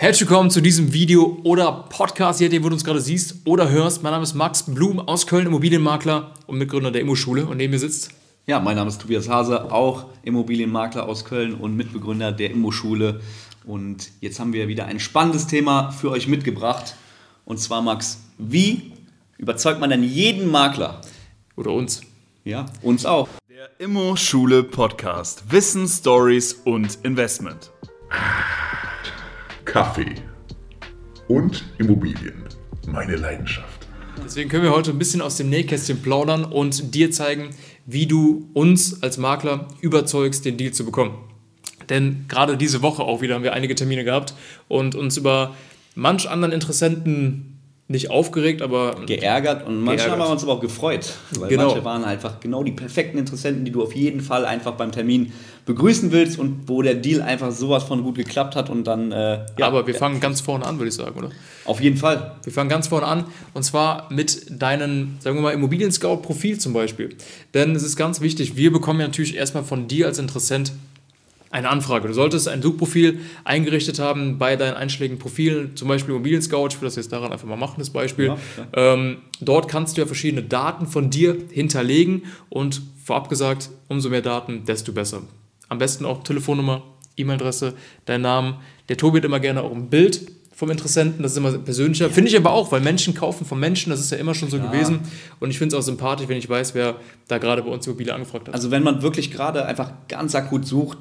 Herzlich willkommen zu diesem Video oder Podcast, je nachdem, wo du uns gerade siehst oder hörst. Mein Name ist Max Blum aus Köln, Immobilienmakler und Mitgründer der Immoschule. Und neben mir sitzt. Ja, mein Name ist Tobias Hase, auch Immobilienmakler aus Köln und Mitbegründer der Immoschule. Und jetzt haben wir wieder ein spannendes Thema für euch mitgebracht. Und zwar, Max, wie überzeugt man denn jeden Makler? Oder uns? Ja, uns auch. Der Immo-Schule Podcast. Wissen, Stories und Investment. Kaffee und Immobilien. Meine Leidenschaft. Deswegen können wir heute ein bisschen aus dem Nähkästchen plaudern und dir zeigen, wie du uns als Makler überzeugst, den Deal zu bekommen. Denn gerade diese Woche auch wieder haben wir einige Termine gehabt und uns über manch anderen Interessenten nicht aufgeregt, aber geärgert und manchmal haben wir uns aber auch gefreut, weil Genau. manche waren einfach genau die perfekten Interessenten, die du auf jeden Fall einfach beim Termin begrüßen willst und wo der Deal einfach sowas von gut geklappt hat und dann äh, ja, aber wir fangen ganz vorne an, würde ich sagen, oder? auf jeden Fall. Wir fangen ganz vorne an und zwar mit deinem, sagen wir mal, Immobilien-Scout-Profil zum Beispiel. Denn es ist ganz wichtig, wir bekommen ja natürlich erstmal von dir als Interessent eine Anfrage. Du solltest ein Suchprofil eingerichtet haben bei deinen einschlägigen Profilen, zum Beispiel Immobilien Scout. Ich will das jetzt daran einfach mal machen, das Beispiel. Ja, ähm, dort kannst du ja verschiedene Daten von dir hinterlegen und vorab gesagt, umso mehr Daten, desto besser. Am besten auch Telefonnummer, E-Mail-Adresse, dein Namen. Der Tobi hat immer gerne auch ein Bild vom Interessenten, das ist immer persönlicher. Finde ich aber auch, weil Menschen kaufen von Menschen, das ist ja immer schon so gewesen. Und ich finde es auch sympathisch, wenn ich weiß, wer da gerade bei uns Immobilie angefragt hat. Also wenn man wirklich gerade einfach ganz akut sucht,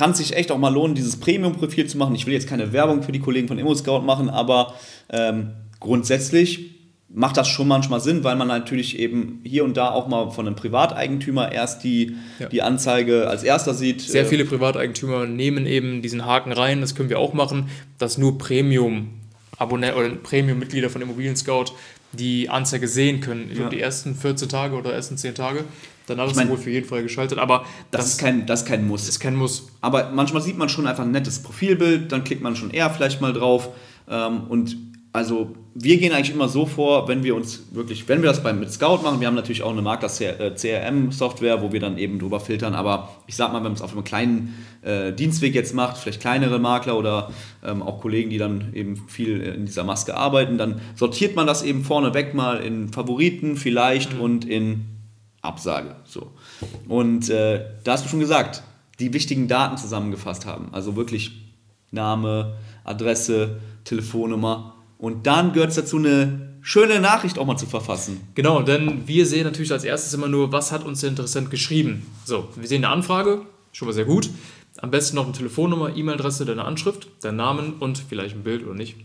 kann es sich echt auch mal lohnen, dieses Premium-Profil zu machen. Ich will jetzt keine Werbung für die Kollegen von ImmoScout machen, aber ähm, grundsätzlich macht das schon manchmal Sinn, weil man natürlich eben hier und da auch mal von einem Privateigentümer erst die, Ja. die Anzeige als erster sieht. Sehr Äh, viele Privateigentümer nehmen eben diesen Haken rein, das können wir auch machen, dass nur Premium-Abonnenten oder Premium-Mitglieder von Immobilien Scout die Anzeige sehen können. Ich glaube, Ja. die ersten 14 Tage oder ersten 10 Tage. Danach ist mein, sie wohl für jeden Fall geschaltet, aber Das, ist kein, das ist kein Muss. ist kein Muss. Aber manchmal sieht man schon einfach ein nettes Profilbild, dann klickt man schon eher vielleicht mal drauf. Ähm, und also wir gehen eigentlich immer so vor, wenn wir uns wirklich, wenn wir das beim, mit Scout machen, wir haben natürlich auch eine Makler-CRM-Software, wo wir dann eben drüber filtern, aber ich sag mal, wenn man es auf einem kleinen äh, Dienstweg jetzt macht, vielleicht kleinere Makler oder ähm, auch Kollegen, die dann eben viel in dieser Maske arbeiten, dann sortiert man das eben vorneweg mal in Favoriten vielleicht und in Absage. So. Und äh, da hast du schon gesagt, die wichtigen Daten zusammengefasst haben. Also wirklich Name, Adresse, Telefonnummer. Und dann gehört es dazu, eine schöne Nachricht auch mal zu verfassen. Genau, denn wir sehen natürlich als erstes immer nur, was hat uns der Interessent geschrieben. So, wir sehen eine Anfrage, schon mal sehr gut. Am besten noch eine Telefonnummer, E-Mail-Adresse, deine Anschrift, dein Namen und vielleicht ein Bild oder nicht.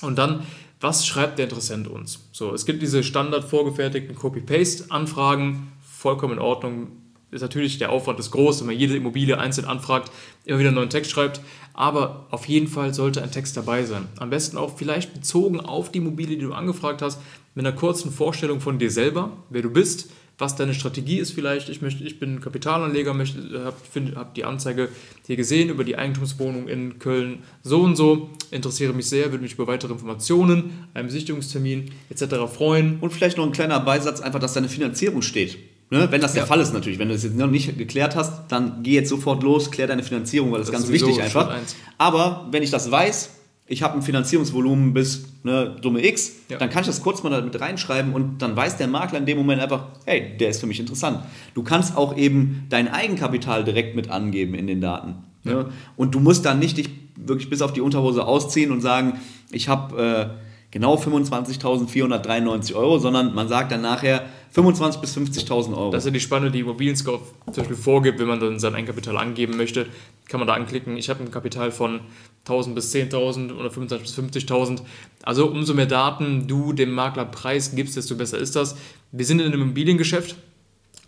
Und dann, was schreibt der Interessent uns? So, es gibt diese standard vorgefertigten Copy-Paste-Anfragen, vollkommen in Ordnung. Ist natürlich der Aufwand ist groß, wenn man jede Immobilie einzeln anfragt, immer wieder einen neuen Text schreibt. Aber auf jeden Fall sollte ein Text dabei sein. Am besten auch vielleicht bezogen auf die Immobilie, die du angefragt hast, mit einer kurzen Vorstellung von dir selber, wer du bist, was deine Strategie ist vielleicht. Ich, möchte, ich bin Kapitalanleger, habe hab die Anzeige hier gesehen über die Eigentumswohnung in Köln so und so, interessiere mich sehr, würde mich über weitere Informationen, einen Besichtigungstermin etc. freuen. Und vielleicht noch ein kleiner Beisatz, einfach, dass deine Finanzierung steht. Ne? Wenn das der Ja. Fall ist natürlich. Wenn du das jetzt noch nicht geklärt hast, dann geh jetzt sofort los, klär deine Finanzierung, weil das, Das ist ganz wichtig einfach. Aber wenn ich das weiß, ich habe ein Finanzierungsvolumen bis ne, Summe X, Ja. dann kann ich das kurz mal da mit reinschreiben und dann weiß der Makler in dem Moment einfach, hey, der ist für mich interessant. Du kannst auch eben dein Eigenkapital direkt mit angeben in den Daten. Ne? Und du musst dann nicht dich wirklich bis auf die Unterhose ausziehen und sagen, ich habe äh, genau 25.493 Euro, sondern man sagt dann nachher 25.000 bis 50.000 Euro. Das ist ja die Spanne, die Immobilien Scout zum Beispiel vorgibt, wenn man dann sein Eigenkapital angeben möchte, kann man da anklicken, ich habe ein Kapital von 1000 bis 10.000 oder 25 bis 50.000. Also umso mehr Daten du dem Makler Preis gibst, desto besser ist das. Wir sind in einem Immobiliengeschäft,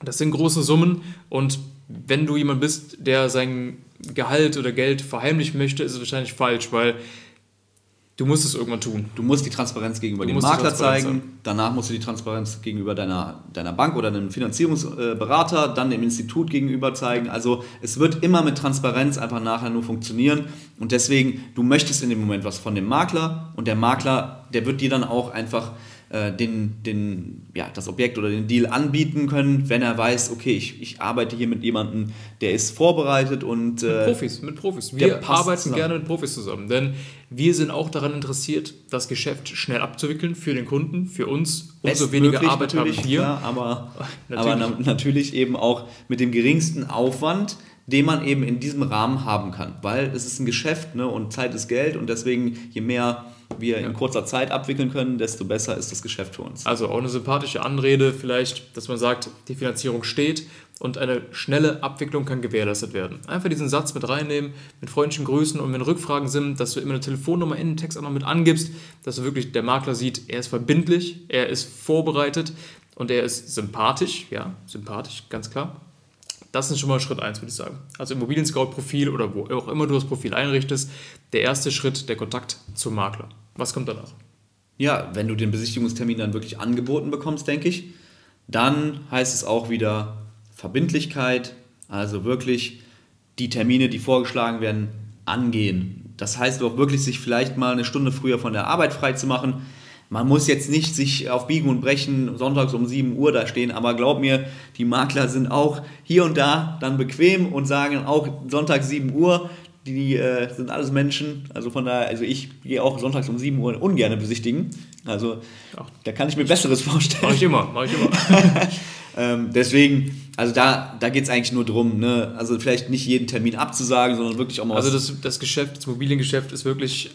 das sind große Summen und wenn du jemand bist, der sein Gehalt oder Geld verheimlichen möchte, ist es wahrscheinlich falsch, weil du musst es irgendwann tun. Du musst die Transparenz gegenüber Du dem Makler zeigen, danach musst du die Transparenz gegenüber deiner, deiner Bank oder einem Finanzierungsberater, dann dem Institut gegenüber zeigen. Also es wird immer mit Transparenz einfach nachher nur funktionieren und deswegen, du möchtest in dem Moment was von dem Makler und der Makler, der wird dir dann auch einfach äh, den, den, ja, das Objekt oder den Deal anbieten können, wenn er weiß, okay, ich, ich arbeite hier mit jemandem, der ist vorbereitet und äh, Profis, mit Profis. Wir arbeiten zusammen. gerne mit Profis zusammen, denn wir sind auch daran interessiert, das Geschäft schnell abzuwickeln für den Kunden, für uns. Umso weniger Arbeit haben wir. Klar, aber, natürlich. aber na, natürlich eben auch mit dem geringsten Aufwand den man eben in diesem Rahmen haben kann. Weil es ist ein Geschäft ne, und Zeit ist Geld und deswegen je mehr wir in kurzer Zeit abwickeln können, desto besser ist das Geschäft für uns. Also auch eine sympathische Anrede vielleicht, dass man sagt, die Finanzierung steht und eine schnelle Abwicklung kann gewährleistet werden. Einfach diesen Satz mit reinnehmen, mit freundlichen Grüßen und wenn Rückfragen sind, dass du immer eine Telefonnummer in den Text auch noch mit angibst, dass du wirklich der Makler sieht, er ist verbindlich, er ist vorbereitet und er ist sympathisch, ja, sympathisch, ganz klar. Das ist schon mal Schritt 1, würde ich sagen. Also Immobilien-Scout-Profil oder wo auch immer du das Profil einrichtest, der erste Schritt, der Kontakt zum Makler. Was kommt danach? Ja, wenn du den Besichtigungstermin dann wirklich angeboten bekommst, denke ich, dann heißt es auch wieder Verbindlichkeit, also wirklich die Termine, die vorgeschlagen werden, angehen. Das heißt auch wirklich, sich vielleicht mal eine Stunde früher von der Arbeit frei zu machen, man muss jetzt nicht sich auf Biegen und Brechen sonntags um 7 Uhr da stehen, aber glaub mir, die Makler sind auch hier und da dann bequem und sagen auch Sonntag 7 Uhr, die äh, sind alles Menschen, also von daher, also ich gehe auch sonntags um 7 Uhr ungern besichtigen, also Ach, da kann ich mir Besseres vorstellen. Mach ich immer, mach ich immer. ähm, deswegen, also da, da geht es eigentlich nur darum, ne? also vielleicht nicht jeden Termin abzusagen, sondern wirklich auch mal... Also das, das Geschäft, das Immobiliengeschäft ist wirklich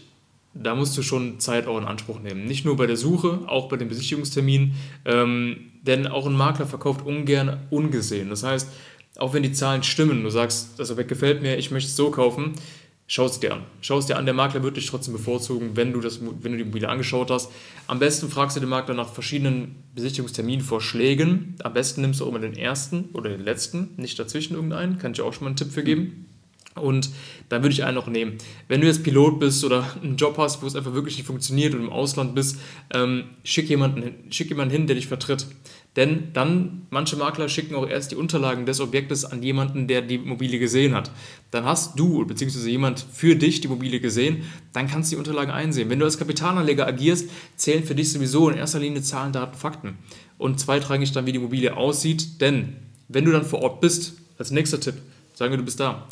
da musst du schon Zeit auch in Anspruch nehmen. Nicht nur bei der Suche, auch bei den Besichtigungsterminen. Ähm, denn auch ein Makler verkauft ungern ungesehen. Das heißt, auch wenn die Zahlen stimmen, du sagst, das Objekt gefällt mir, ich möchte es so kaufen, schau es dir an. Schau es dir an, der Makler wird dich trotzdem bevorzugen, wenn du, das, wenn du die Immobilie angeschaut hast. Am besten fragst du den Makler nach verschiedenen Besichtigungsterminvorschlägen. Am besten nimmst du auch mal den ersten oder den letzten, nicht dazwischen irgendeinen. Kann ich auch schon mal einen Tipp für geben. Und dann würde ich einen noch nehmen. Wenn du jetzt Pilot bist oder einen Job hast, wo es einfach wirklich nicht funktioniert und im Ausland bist, ähm, schick, jemanden hin, schick jemanden hin, der dich vertritt. Denn dann, manche Makler schicken auch erst die Unterlagen des Objektes an jemanden, der die Immobilie gesehen hat. Dann hast du, beziehungsweise jemand für dich die Immobilie gesehen, dann kannst du die Unterlagen einsehen. Wenn du als Kapitalanleger agierst, zählen für dich sowieso in erster Linie Zahlen, Daten, Fakten. Und zweitrangig dann, wie die Immobilie aussieht. Denn wenn du dann vor Ort bist, als nächster Tipp, sagen wir, du bist da,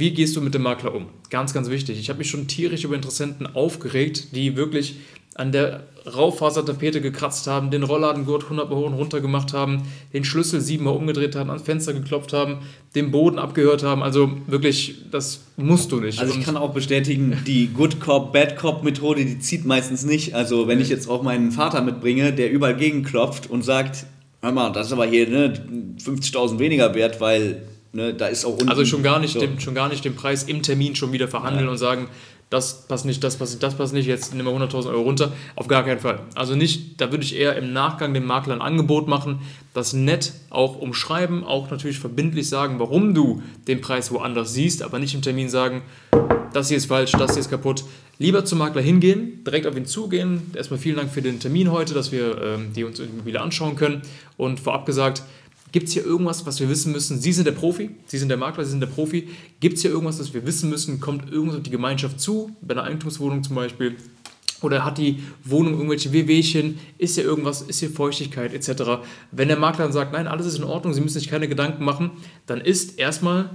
wie gehst du mit dem Makler um? Ganz, ganz wichtig. Ich habe mich schon tierisch über Interessenten aufgeregt, die wirklich an der Raufasertapete gekratzt haben, den Rolladengurt 100 Mal hoch und runter gemacht haben, den Schlüssel siebenmal umgedreht haben, ans Fenster geklopft haben, den Boden abgehört haben. Also wirklich, das musst du nicht. Also ich kann auch bestätigen, die Good Cop, Bad Cop Methode, die zieht meistens nicht. Also wenn ich jetzt auch meinen Vater mitbringe, der überall gegenklopft und sagt, hör mal, das ist aber hier ne, 50.000 weniger wert, weil Ne, da ist auch unten, also schon gar, nicht so. den, schon gar nicht den Preis im Termin schon wieder verhandeln ja. und sagen, das passt nicht, das passt nicht, das passt nicht, jetzt nehmen wir 100.000 Euro runter. Auf gar keinen Fall. Also nicht, da würde ich eher im Nachgang dem Makler ein Angebot machen, das nett auch umschreiben, auch natürlich verbindlich sagen, warum du den Preis woanders siehst, aber nicht im Termin sagen, das hier ist falsch, das hier ist kaputt. Lieber zum Makler hingehen, direkt auf ihn zugehen. Erstmal vielen Dank für den Termin heute, dass wir ähm, die uns die Immobilie anschauen können. Und vorab gesagt, Gibt es hier irgendwas, was wir wissen müssen? Sie sind der Profi, Sie sind der Makler, Sie sind der Profi. Gibt es hier irgendwas, was wir wissen müssen? Kommt irgendwas auf die Gemeinschaft zu, bei einer Eigentumswohnung zum Beispiel? Oder hat die Wohnung irgendwelche Wehwehchen? Ist hier irgendwas? Ist hier Feuchtigkeit etc.? Wenn der Makler dann sagt, nein, alles ist in Ordnung, Sie müssen sich keine Gedanken machen, dann ist erstmal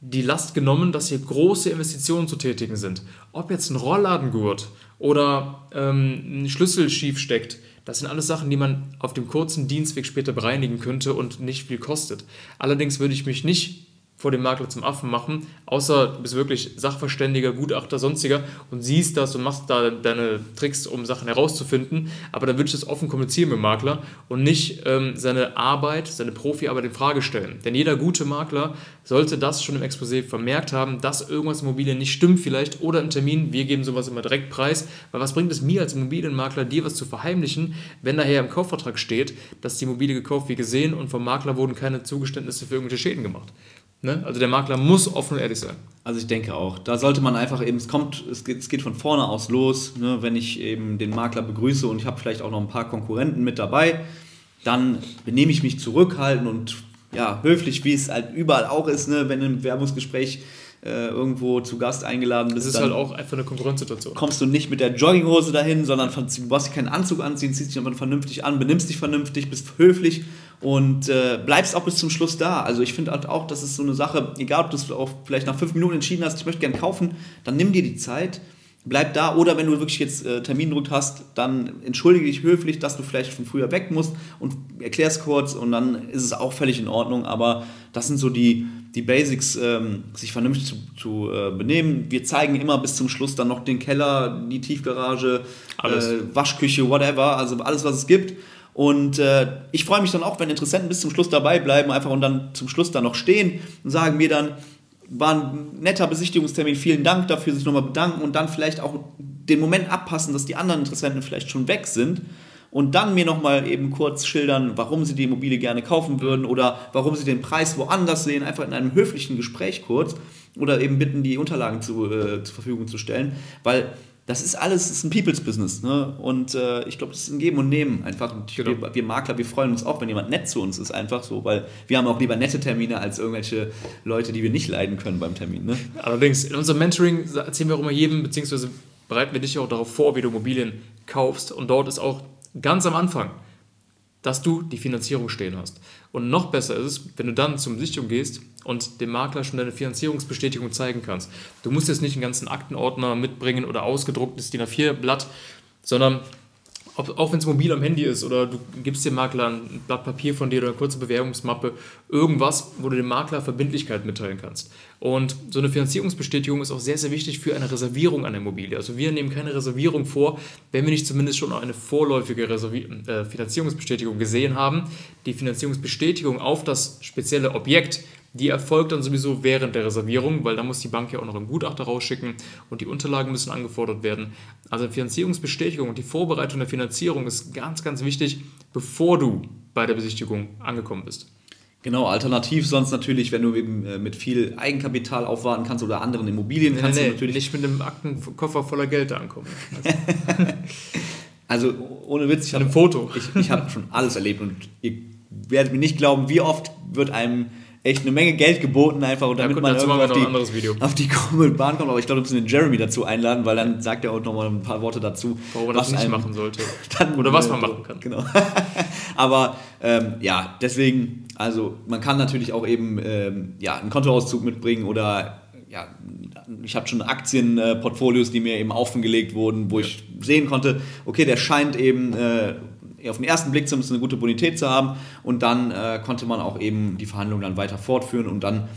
die Last genommen, dass hier große Investitionen zu tätigen sind. Ob jetzt ein Rollladengurt oder ähm, ein Schlüssel schief steckt, das sind alles Sachen, die man auf dem kurzen Dienstweg später bereinigen könnte und nicht viel kostet. Allerdings würde ich mich nicht vor dem Makler zum Affen machen, außer du bist wirklich Sachverständiger, Gutachter, sonstiger und siehst das und machst da deine Tricks, um Sachen herauszufinden. Aber dann würde ich das offen kommunizieren mit dem Makler und nicht ähm, seine Arbeit, seine Profiarbeit in Frage stellen. Denn jeder gute Makler sollte das schon im Exposé vermerkt haben, dass irgendwas im Immobilien nicht stimmt vielleicht oder im Termin, wir geben sowas immer direkt preis, weil was bringt es mir als Immobilienmakler, dir was zu verheimlichen, wenn daher im Kaufvertrag steht, dass die Immobilie gekauft wie gesehen und vom Makler wurden keine Zugeständnisse für irgendwelche Schäden gemacht. Ne? Also der Makler muss offen und ehrlich sein. Also ich denke auch. Da sollte man einfach eben, es kommt, es geht, es geht von vorne aus los. Ne? Wenn ich eben den Makler begrüße und ich habe vielleicht auch noch ein paar Konkurrenten mit dabei, dann benehme ich mich zurückhaltend und ja, höflich, wie es halt überall auch ist, ne? wenn im Werbungsgespräch äh, irgendwo zu Gast eingeladen bist, Das ist halt auch einfach eine Konkurrenzsituation. kommst du nicht mit der Jogginghose dahin, sondern du brauchst keinen Anzug anziehen, ziehst dich aber vernünftig an, benimmst dich vernünftig, bist höflich und äh, bleibst auch bis zum Schluss da. Also ich finde halt auch, das ist so eine Sache, egal ob du es auch vielleicht nach fünf Minuten entschieden hast, ich möchte gerne kaufen, dann nimm dir die Zeit, bleib da oder wenn du wirklich jetzt äh, Termindruck hast, dann entschuldige dich höflich, dass du vielleicht von früher weg musst und erklär's kurz und dann ist es auch völlig in Ordnung, aber das sind so die, die Basics, ähm, sich vernünftig zu, zu äh, benehmen. Wir zeigen immer bis zum Schluss dann noch den Keller, die Tiefgarage. Äh, Waschküche, whatever, also alles, was es gibt. Und äh, ich freue mich dann auch, wenn Interessenten bis zum Schluss dabei bleiben, einfach und dann zum Schluss dann noch stehen und sagen mir dann, war ein netter Besichtigungstermin, vielen Dank dafür, sich nochmal bedanken und dann vielleicht auch den Moment abpassen, dass die anderen Interessenten vielleicht schon weg sind und dann mir nochmal eben kurz schildern, warum sie die Immobilie gerne kaufen würden oder warum sie den Preis woanders sehen, einfach in einem höflichen Gespräch kurz oder eben bitten, die Unterlagen zu, äh, zur Verfügung zu stellen, weil das ist alles, das ist ein People's Business. Ne? Und äh, ich glaube, das ist ein Geben und Nehmen einfach. Und Genau. wir, wir Makler, wir freuen uns auch, wenn jemand nett zu uns ist, einfach so, weil wir haben auch lieber nette Termine als irgendwelche Leute, die wir nicht leiden können beim Termin. Ne? Allerdings, in unserem Mentoring erzählen wir auch immer jedem, beziehungsweise bereiten wir dich auch darauf vor, wie du Immobilien kaufst. Und dort ist auch ganz am Anfang, dass du die Finanzierung stehen hast. Und noch besser ist es, wenn du dann zum Besichtigung gehst und dem Makler schon deine Finanzierungsbestätigung zeigen kannst. Du musst jetzt nicht einen ganzen Aktenordner mitbringen oder ausgedrucktes DIN A4-Blatt, sondern ob, auch wenn es mobil am Handy ist oder du gibst dem Makler ein Blatt Papier von dir oder eine kurze Bewerbungsmappe, irgendwas, wo du dem Makler Verbindlichkeit mitteilen kannst. Und so eine Finanzierungsbestätigung ist auch sehr, sehr wichtig für eine Reservierung einer Immobilie. Also wir nehmen keine Reservierung vor, wenn wir nicht zumindest schon eine vorläufige Reservi äh, Finanzierungsbestätigung gesehen haben. Die Finanzierungsbestätigung auf das spezielle Objekt die erfolgt dann sowieso während der Reservierung, weil da muss die Bank ja auch noch einen Gutachter rausschicken und die Unterlagen müssen angefordert werden. Also Finanzierungsbestätigung und die Vorbereitung der Finanzierung ist ganz, ganz wichtig, bevor du bei der Besichtigung angekommen bist. Genau, alternativ sonst natürlich, wenn du eben äh, mit viel Eigenkapital aufwarten kannst oder anderen Immobilien kannst du natürlich. nicht mit einem Aktenkoffer voller Geld ankommen. Also ohne Witz, ich habe Foto. ich, ich hab schon alles erlebt und ihr werdet mir nicht glauben, wie oft wird einem echt eine Menge Geld geboten, einfach und Ja, damit gut, man auf noch die, auf die krumme Bahn kommt. Aber ich glaube, wir müssen den Jeremy dazu einladen, weil dann sagt er auch nochmal ein paar Worte dazu. Warum man das nicht machen sollte. Oder was äh, man machen kann. Genau. Aber ähm, ja, deswegen, also man kann natürlich auch eben ähm, ja, einen Kontoauszug mitbringen oder ja, ich habe schon Aktienportfolios, die mir eben offengelegt wurden, wo ich sehen konnte, okay, der scheint eben äh, auf den ersten Blick zumindest eine gute Bonität zu haben und dann äh, konnte man auch eben die Verhandlungen dann weiter fortführen und dann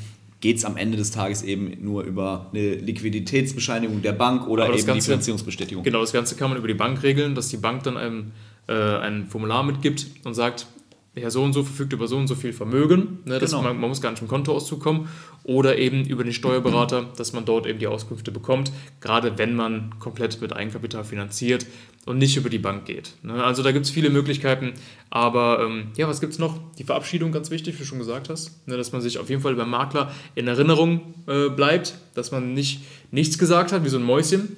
geht es am Ende des Tages eben nur über eine Liquiditätsbescheinigung der Bank oder eben das die Ganze- Finanzierungsbestätigung. Genau, das Ganze kann man über die Bank regeln, dass die Bank dann einem äh, ein Formular mitgibt und sagt, Herr so und so verfügt über so und so viel Vermögen, ne, dass Genau. man, man muss gar nicht im Kontoauszug kommen, oder eben über den Steuerberater, dass man dort eben die Auskünfte bekommt, gerade wenn man komplett mit Eigenkapital finanziert und nicht über die Bank geht. Ne? Also da gibt es viele Möglichkeiten, aber ähm, ja, was gibt es noch? Die Verabschiedung, ganz wichtig, wie du schon gesagt hast, ne, dass man sich auf jeden Fall beim Makler in Erinnerung äh, bleibt, dass man nicht nichts gesagt hat, wie so ein Mäuschen,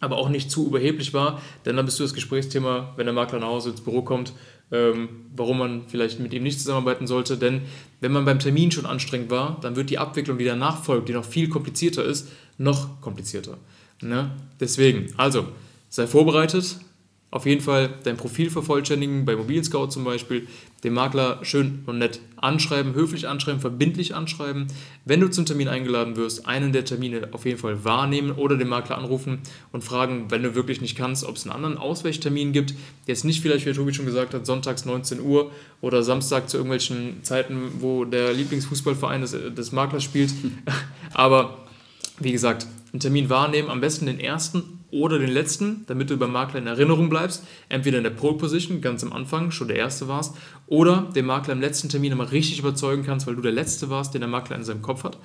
aber auch nicht zu überheblich war, denn dann bist du das Gesprächsthema, wenn der Makler nach Hause ins Büro kommt, ähm, warum man vielleicht mit ihm nicht zusammenarbeiten sollte. Denn wenn man beim Termin schon anstrengend war, dann wird die Abwicklung, die danach folgt, die noch viel komplizierter ist, noch komplizierter. Ne? Deswegen, also, sei vorbereitet. Auf jeden Fall dein Profil vervollständigen, bei Mobilen Scout zum Beispiel, den Makler schön und nett anschreiben, höflich anschreiben, verbindlich anschreiben. Wenn du zum Termin eingeladen wirst, einen der Termine auf jeden Fall wahrnehmen oder den Makler anrufen und fragen, wenn du wirklich nicht kannst, ob es einen anderen Ausweichtermin gibt. Jetzt nicht vielleicht, wie Tobi schon gesagt hat, sonntags 19 Uhr oder Samstag zu irgendwelchen Zeiten, wo der Lieblingsfußballverein des, des Maklers spielt. Aber wie gesagt, einen Termin wahrnehmen, am besten den ersten oder den letzten, damit du beim Makler in Erinnerung bleibst. Entweder in der Pole Position, ganz am Anfang, schon der erste warst, oder den Makler im letzten Termin immer richtig überzeugen kannst, weil du der letzte warst, den der Makler in seinem Kopf hat.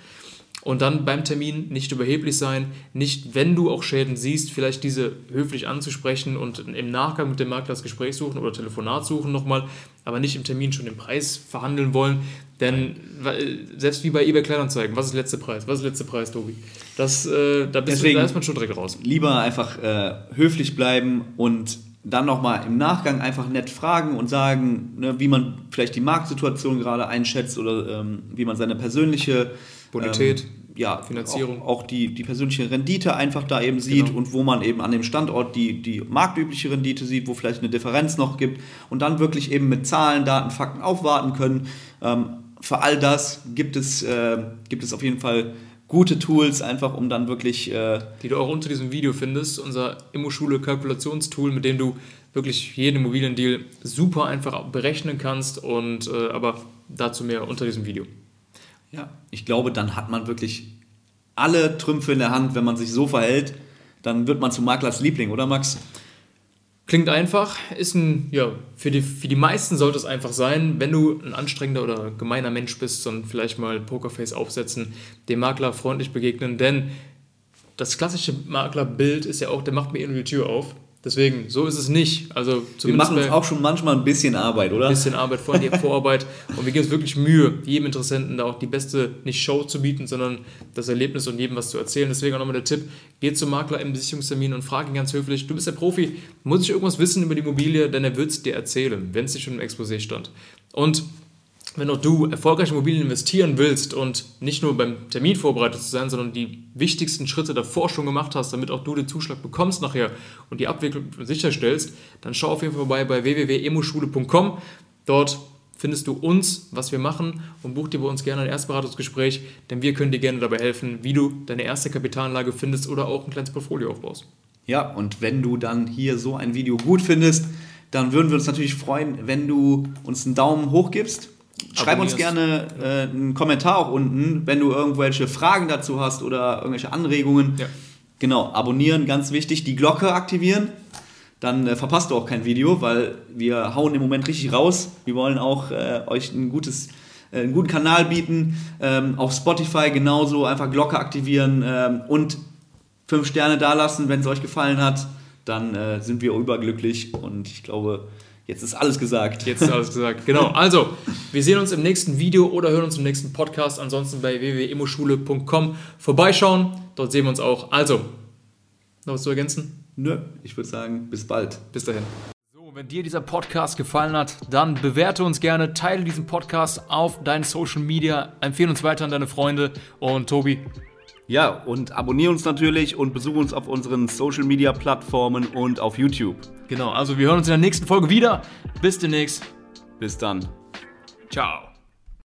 Und dann beim Termin nicht überheblich sein, nicht, wenn du auch Schäden siehst, vielleicht diese höflich anzusprechen und im Nachgang mit dem Makler das Gespräch suchen oder Telefonat suchen nochmal, aber nicht im Termin schon den Preis verhandeln wollen. Denn weil, selbst wie bei eBay Kleinanzeigen, was ist der letzte Preis? Was ist der letzte Preis, Tobi? Das, äh, da, bist Deswegen- du, da ist man schon direkt raus. lieber einfach äh, höflich bleiben und dann nochmal im Nachgang einfach nett fragen und sagen, ne, wie man vielleicht die Marktsituation gerade einschätzt oder ähm, wie man seine persönliche Bonität. ähm, ja, Finanzierung. Auch, auch die, die persönliche Rendite einfach da eben sieht Genau. und wo man eben an dem Standort die, die marktübliche Rendite sieht, wo vielleicht eine Differenz noch gibt und dann wirklich eben mit Zahlen, Daten, Fakten aufwarten können. Ähm, für all das gibt es, äh, gibt es auf jeden Fall gute Tools, einfach um dann wirklich äh, die du auch unter diesem Video findest. Unser Immoschule Kalkulationstool, mit dem du wirklich jeden Immobiliendeal super einfach berechnen kannst und äh, aber dazu mehr unter diesem Video. Ja, ich glaube, dann hat man wirklich alle Trümpfe in der Hand, wenn man sich so verhält. Dann wird man zu Maklers Liebling, oder Max? Klingt einfach, ist ein, ja, für die, für die meisten sollte es einfach sein, wenn du ein anstrengender oder gemeiner Mensch bist und vielleicht mal Pokerface aufsetzen, dem Makler freundlich begegnen, denn das klassische Maklerbild ist ja auch, der macht mir nur die Tür auf. Deswegen, so ist es nicht. Also Wir machen uns auch schon manchmal ein bisschen Arbeit, oder? ein bisschen Arbeit vor die Vorarbeit und wir geben uns wirklich Mühe, jedem Interessenten da auch die beste, nicht Show zu bieten, sondern das Erlebnis und jedem was zu erzählen. Deswegen auch nochmal der Tipp, geh zum Makler im Besichtigungstermin und frag ihn ganz höflich, du bist der Profi, muss ich irgendwas wissen über die Immobilie, denn er wird es dir erzählen, wenn es nicht schon im Exposé stand. Und wenn auch du erfolgreich in Immobilien investieren willst und nicht nur beim Termin vorbereitet zu sein, sondern die wichtigsten Schritte davor schon gemacht hast, damit auch du den Zuschlag bekommst nachher und die Abwicklung sicherstellst, dann schau auf jeden Fall vorbei bei www.emoschule.com. Dort findest du uns, was wir machen und buch dir bei uns gerne ein Erstberatungsgespräch, denn wir können dir gerne dabei helfen, wie du deine erste Kapitalanlage findest oder auch ein kleines Portfolio aufbaust. Ja, und wenn du dann hier so ein Video gut findest, dann würden wir uns natürlich freuen, wenn du uns einen Daumen hoch gibst. Schreib uns gerne äh, einen Kommentar auch unten, wenn du irgendwelche Fragen dazu hast oder irgendwelche Anregungen. Ja. Genau, abonnieren, ganz wichtig. Die Glocke aktivieren. Dann äh, verpasst du auch kein Video, weil wir hauen im Moment richtig raus. Wir wollen auch äh, euch ein gutes, äh, einen guten Kanal bieten. Ähm, auf Spotify genauso, einfach Glocke aktivieren ähm, und fünf Sterne dalassen, wenn es euch gefallen hat. Dann äh, sind wir überglücklich und ich glaube, jetzt ist alles gesagt. Jetzt ist alles gesagt. Genau. Also, wir sehen uns im nächsten Video oder hören uns im nächsten Podcast. Ansonsten bei www.immoschule.com vorbeischauen. Dort sehen wir uns auch. Also, noch was zu ergänzen? Nö, ich würde sagen, bis bald. Bis dahin. So, wenn dir dieser Podcast gefallen hat, dann bewerte uns gerne, teile diesen Podcast auf deinen Social Media, empfehle uns weiter an deine Freunde und Tobi. Ja, und abonniere uns natürlich und besuche uns auf unseren Social Media Plattformen und auf YouTube. Genau, also wir hören uns in der nächsten Folge wieder. Bis demnächst. Bis dann. Ciao.